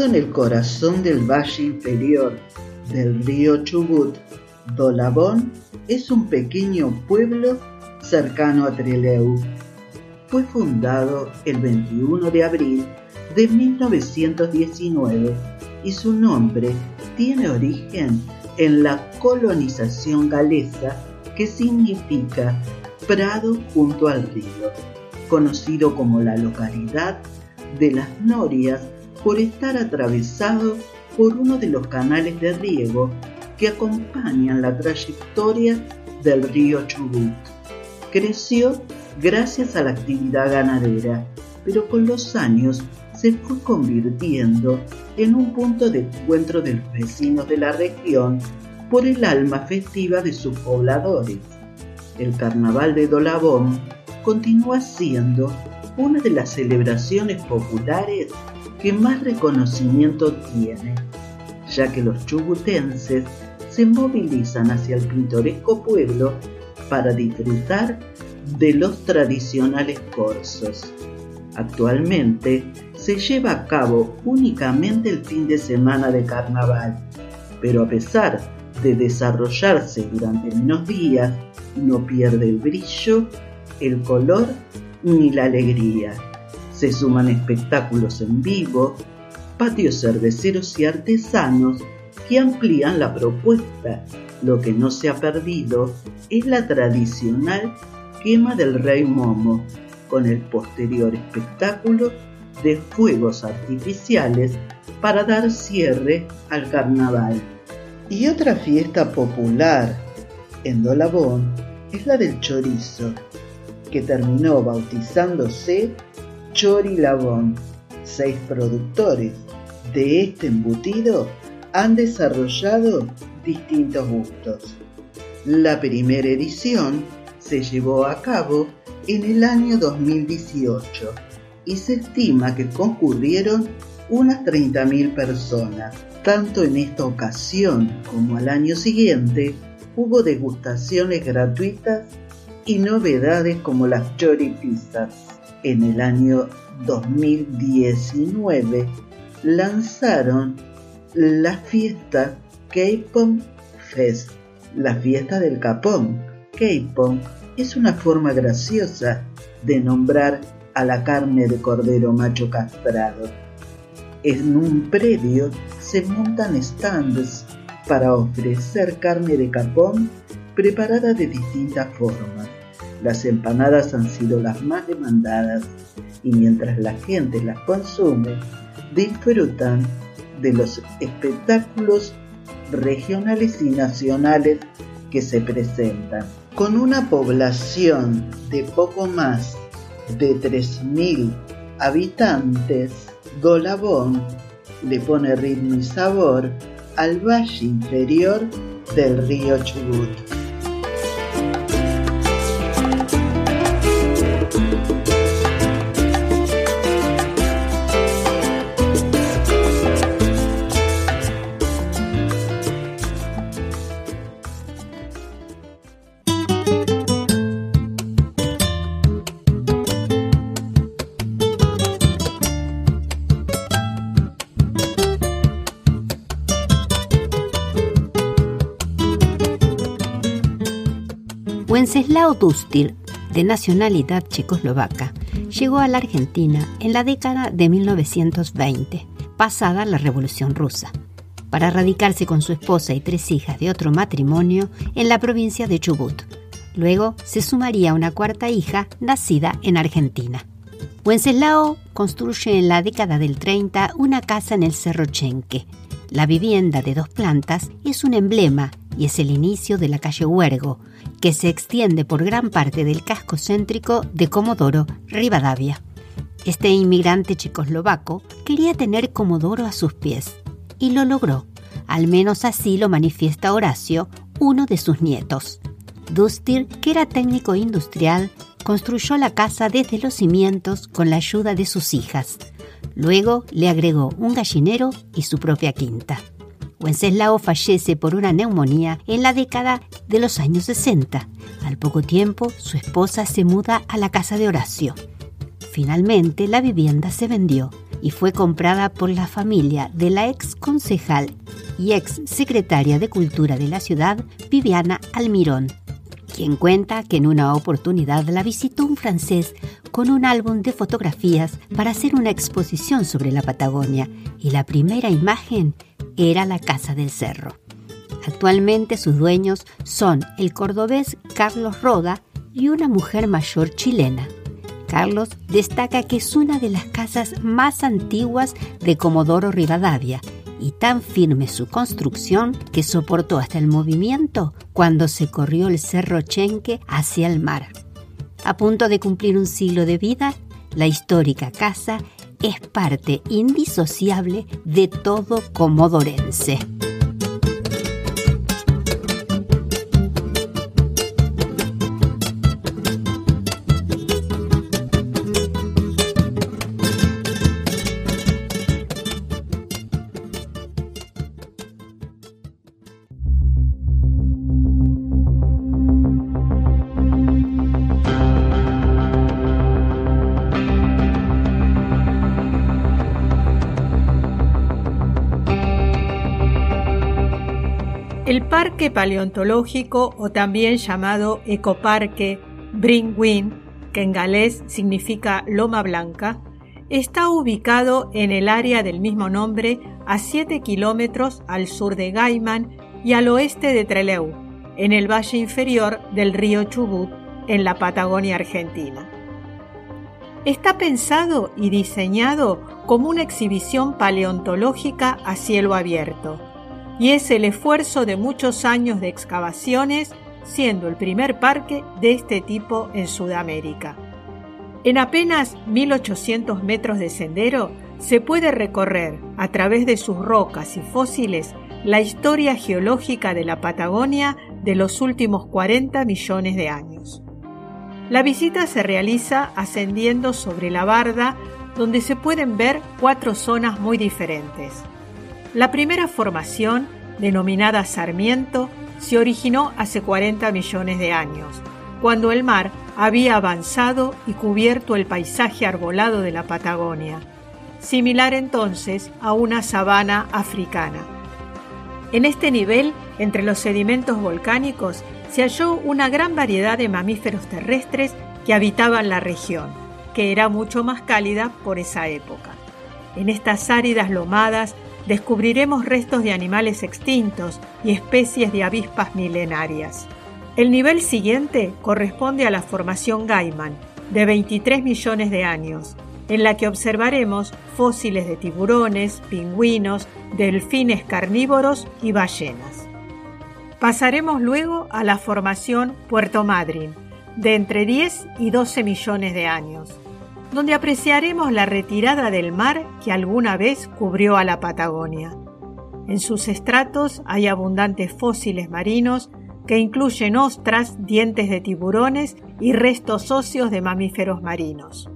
En el corazón del valle inferior del río Chubut, Dolabón es un pequeño pueblo cercano a Trelew. Fue fundado el 21 de abril de 1919 y su nombre tiene origen en la colonización galesa que significa Prado junto al río, conocido como la localidad de las Norias por estar atravesado por uno de los canales de riego que acompañan la trayectoria del río Chubut. Creció gracias a la actividad ganadera, pero con los años se fue convirtiendo en un punto de encuentro de los vecinos de la región por el alma festiva de sus pobladores. El carnaval de Dolabón continúa siendo una de las celebraciones populares que más reconocimiento tiene, ya que los chubutenses se movilizan hacia el pintoresco pueblo para disfrutar de los tradicionales corsos. Actualmente se lleva a cabo únicamente el fin de semana de carnaval, pero a pesar de desarrollarse durante menos días, no pierde el brillo, el color ni la alegría. Se suman espectáculos en vivo, patios cerveceros y artesanos que amplían la propuesta. Lo que no se ha perdido es la tradicional quema del rey Momo, con el posterior espectáculo de fuegos artificiales para dar cierre al carnaval. Y otra fiesta popular en Dolabón es la del chorizo, que terminó bautizándose Chorilabón. Seis productores de este embutido han desarrollado distintos gustos. La primera edición se llevó a cabo en el año 2018 y se estima que concurrieron unas 30.000 personas. Tanto en esta ocasión como al año siguiente hubo degustaciones gratuitas y novedades como las choripizzas. En el año 2019 lanzaron la fiesta K-Pong Fest, la fiesta del Capón. K-Pong es una forma graciosa de nombrar a la carne de cordero macho castrado. En un predio se montan stands para ofrecer carne de capón preparada de distintas formas. Las empanadas han sido las más demandadas y mientras la gente las consume, disfrutan de los espectáculos regionales y nacionales que se presentan. Con una población de poco más de 3.000 habitantes, Dolabón le pone ritmo y sabor al valle inferior del río Chubut. Wenceslao Dustil, de nacionalidad checoslovaca, llegó a la Argentina en la década de 1920, pasada la Revolución Rusa, para radicarse con su esposa y tres hijas de otro matrimonio en la provincia de Chubut. Luego se sumaría una cuarta hija nacida en Argentina. Wenceslao construye en la década del 30 una casa en el Cerro Chenque. La vivienda de dos plantas es un emblema y es el inicio de la calle Huergo, que se extiende por gran parte del casco céntrico de Comodoro, Rivadavia. Este inmigrante checoslovaco quería tener Comodoro a sus pies y lo logró. Al menos así lo manifiesta Horacio, uno de sus nietos. Dustir, que era técnico industrial, construyó la casa desde los cimientos con la ayuda de sus hijas. Luego le agregó un gallinero y su propia quinta. Wenceslao fallece por una neumonía en la década de los años 60. Al poco tiempo, su esposa se muda a la casa de Horacio. Finalmente, la vivienda se vendió y fue comprada por la familia de la ex concejal y ex secretaria de Cultura de la ciudad, Viviana Almirón, quien cuenta que en una oportunidad la visitó un francés con un álbum de fotografías para hacer una exposición sobre la Patagonia y la primera imagen era la Casa del Cerro. Actualmente sus dueños son el cordobés Carlos Roda y una mujer mayor chilena. Carlos destaca que es una de las casas más antiguas de Comodoro Rivadavia y tan firme su construcción que soportó hasta el movimiento cuando se corrió el Cerro Chenque hacia el mar. A punto de cumplir un siglo de vida, la histórica casa es parte indisociable de todo comodorense. El Parque Paleontológico, o también llamado Ecoparque Brynwyn, que en galés significa Loma Blanca, está ubicado en el área del mismo nombre a 7 kilómetros al sur de Gaiman y al oeste de Trelew, en el valle inferior del río Chubut, en la Patagonia Argentina. Está pensado y diseñado como una exhibición paleontológica a cielo abierto y es el esfuerzo de muchos años de excavaciones, siendo el primer parque de este tipo en Sudamérica. En apenas 1800 metros de sendero se puede recorrer, a través de sus rocas y fósiles, la historia geológica de la Patagonia de los últimos 40 millones de años. La visita se realiza ascendiendo sobre la barda, donde se pueden ver cuatro zonas muy diferentes. La primera formación, denominada Sarmiento, se originó hace 40 millones de años, cuando el mar había avanzado y cubierto el paisaje arbolado de la Patagonia, similar entonces a una sabana africana. En este nivel, entre los sedimentos volcánicos, se halló una gran variedad de mamíferos terrestres que habitaban la región, que era mucho más cálida por esa época. En estas áridas lomadas descubriremos restos de animales extintos y especies de avispas milenarias. El nivel siguiente corresponde a la formación Gaiman, de 23 millones de años, en la que observaremos fósiles de tiburones, pingüinos, delfines carnívoros y ballenas. Pasaremos luego a la formación Puerto Madryn, de entre 10 y 12 millones de años, donde apreciaremos la retirada del mar que alguna vez cubrió a la Patagonia. En sus estratos hay abundantes fósiles marinos que incluyen ostras, dientes de tiburones y restos óseos de mamíferos marinos.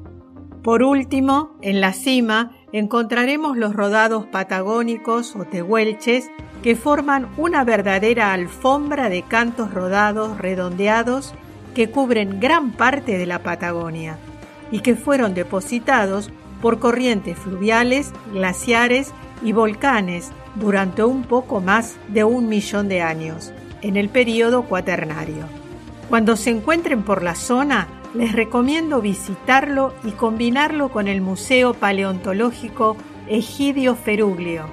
Por último, en la cima encontraremos los rodados patagónicos o tehuelches que forman una verdadera alfombra de cantos rodados redondeados que cubren gran parte de la Patagonia y que fueron depositados por corrientes fluviales, glaciares y volcanes durante un poco más de un millón de años, en el período cuaternario. Cuando se encuentren por la zona, les recomiendo visitarlo y combinarlo con el Museo Paleontológico Egidio Feruglio,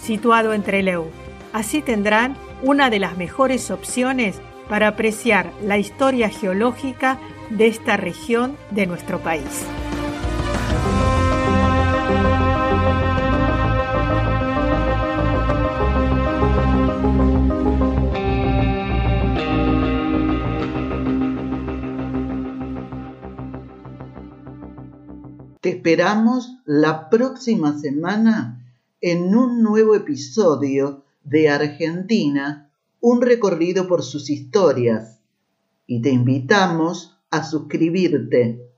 situado en Trelew. Así tendrán una de las mejores opciones para apreciar la historia geológica de esta región de nuestro país. Te esperamos la próxima semana en un nuevo episodio de Argentina, un recorrido por sus historias. Y te invitamos a suscribirte